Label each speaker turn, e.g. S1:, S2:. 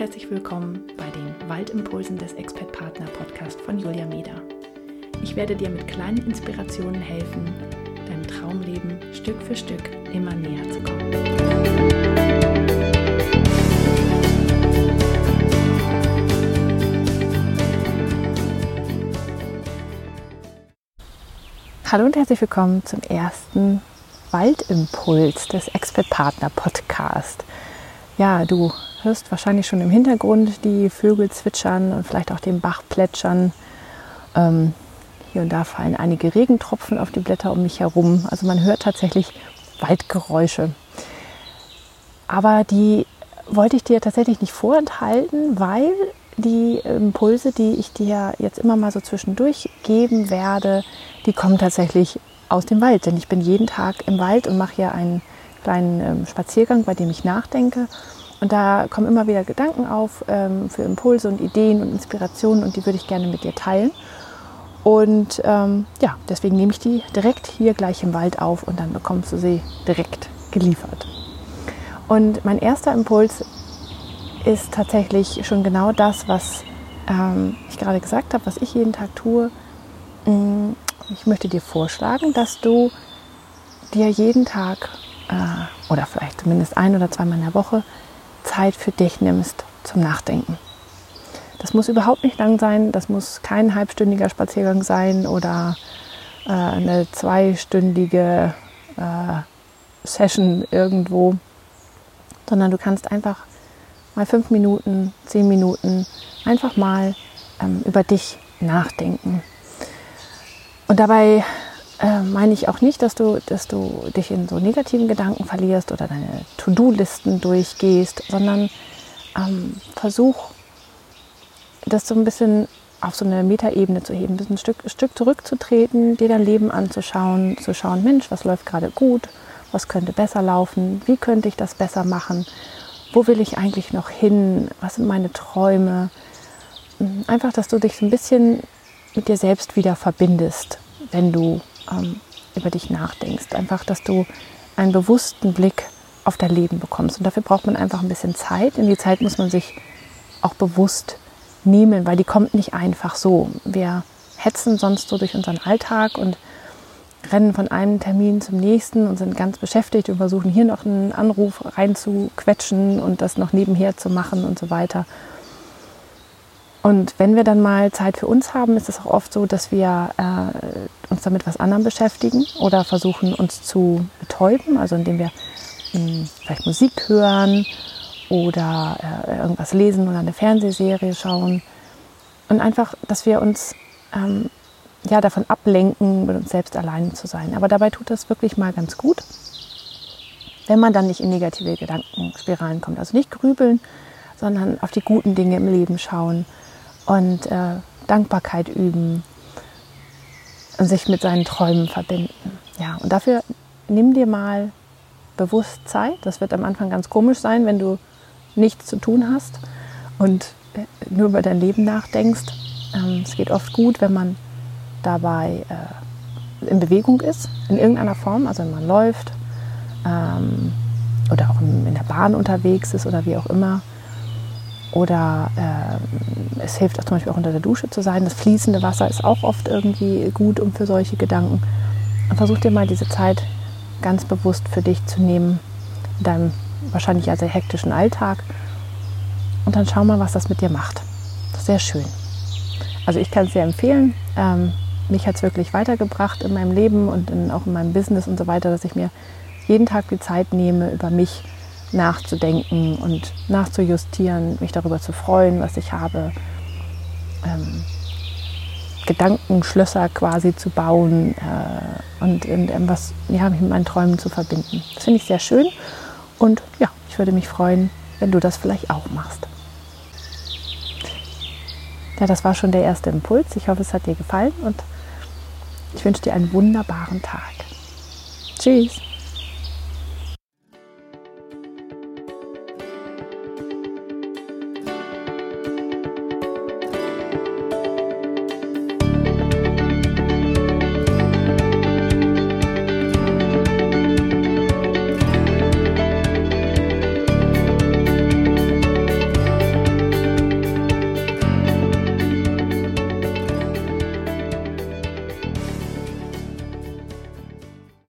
S1: herzlich willkommen bei den Waldimpulsen des Expert Partner Podcast von Julia Meder. Ich werde dir mit kleinen Inspirationen helfen, deinem Traumleben Stück für Stück immer näher zu kommen. Hallo und herzlich willkommen zum ersten Waldimpuls des Expert Partner Podcast. Ja, du hörst wahrscheinlich schon im Hintergrund die Vögel zwitschern und vielleicht auch den Bach plätschern. Ähm, hier und da fallen einige Regentropfen auf die Blätter um mich herum. Also man hört tatsächlich Waldgeräusche. Aber die wollte ich dir tatsächlich nicht vorenthalten, weil die Impulse, die ich dir jetzt immer mal so zwischendurch geben werde, die kommen tatsächlich aus dem Wald. Denn ich bin jeden Tag im Wald und mache hier einen kleinen ähm, Spaziergang, bei dem ich nachdenke. Und da kommen immer wieder Gedanken auf ähm, für Impulse und Ideen und Inspirationen und die würde ich gerne mit dir teilen. Und ähm, ja, deswegen nehme ich die direkt hier gleich im Wald auf und dann bekommst du sie direkt geliefert. Und mein erster Impuls ist tatsächlich schon genau das, was ähm, ich gerade gesagt habe, was ich jeden Tag tue. Mm, ich möchte dir vorschlagen, dass du dir jeden Tag äh, oder vielleicht zumindest ein oder zweimal in der Woche Zeit für dich nimmst zum Nachdenken. Das muss überhaupt nicht lang sein, das muss kein halbstündiger Spaziergang sein oder äh, eine zweistündige äh, Session irgendwo, sondern du kannst einfach mal fünf Minuten, zehn Minuten einfach mal ähm, über dich nachdenken. Und dabei äh, meine ich auch nicht, dass du, dass du dich in so negativen Gedanken verlierst oder deine To-Do-Listen durchgehst, sondern ähm, versuch, das so ein bisschen auf so eine Metaebene zu heben, ein Stück, ein Stück zurückzutreten, dir dein Leben anzuschauen, zu schauen, Mensch, was läuft gerade gut, was könnte besser laufen, wie könnte ich das besser machen, wo will ich eigentlich noch hin, was sind meine Träume. Einfach, dass du dich so ein bisschen mit dir selbst wieder verbindest, wenn du ähm, über dich nachdenkst. Einfach, dass du einen bewussten Blick auf dein Leben bekommst. Und dafür braucht man einfach ein bisschen Zeit. In die Zeit muss man sich auch bewusst nehmen, weil die kommt nicht einfach so. Wir hetzen sonst so durch unseren Alltag und rennen von einem Termin zum nächsten und sind ganz beschäftigt und versuchen hier noch einen Anruf reinzuquetschen und das noch nebenher zu machen und so weiter. Und wenn wir dann mal Zeit für uns haben, ist es auch oft so, dass wir äh, uns damit was anderem beschäftigen oder versuchen uns zu betäuben, also indem wir mh, hm, vielleicht Musik hören oder äh, irgendwas lesen oder eine Fernsehserie schauen. Und einfach, dass wir uns ähm, ja, davon ablenken, mit uns selbst allein zu sein. Aber dabei tut das wirklich mal ganz gut, wenn man dann nicht in negative Gedankenspiralen kommt. Also nicht grübeln, sondern auf die guten Dinge im Leben schauen und äh, Dankbarkeit üben und sich mit seinen Träumen verbinden. Ja, und dafür nimm dir mal bewusst Zeit. Das wird am Anfang ganz komisch sein, wenn du nichts zu tun hast und äh, nur über dein Leben nachdenkst. Ähm, es geht oft gut, wenn man dabei äh, in Bewegung ist, in irgendeiner Form, also wenn man läuft ähm, oder auch in der Bahn unterwegs ist oder wie auch immer oder äh, es hilft auch zum Beispiel auch unter der Dusche zu sein. Das fließende Wasser ist auch oft irgendwie gut um für solche Gedanken. Und versuch dir mal diese Zeit ganz bewusst für dich zu nehmen, in deinem wahrscheinlich ja sehr hektischen Alltag. Und dann schau mal, was das mit dir macht. Sehr schön. Also ich kann es sehr empfehlen. Ähm, mich hat es wirklich weitergebracht in meinem Leben und in, auch in meinem Business und so weiter, dass ich mir jeden Tag die Zeit nehme, über mich nachzudenken und nachzujustieren, mich darüber zu freuen, was ich habe, ähm, Gedankenschlösser quasi zu bauen äh, und irgendwas ja, mit meinen Träumen zu verbinden. Das finde ich sehr schön und ja, ich würde mich freuen, wenn du das vielleicht auch machst. Ja, das war schon der erste Impuls. Ich hoffe, es hat dir gefallen und ich wünsche dir einen wunderbaren Tag. Tschüss.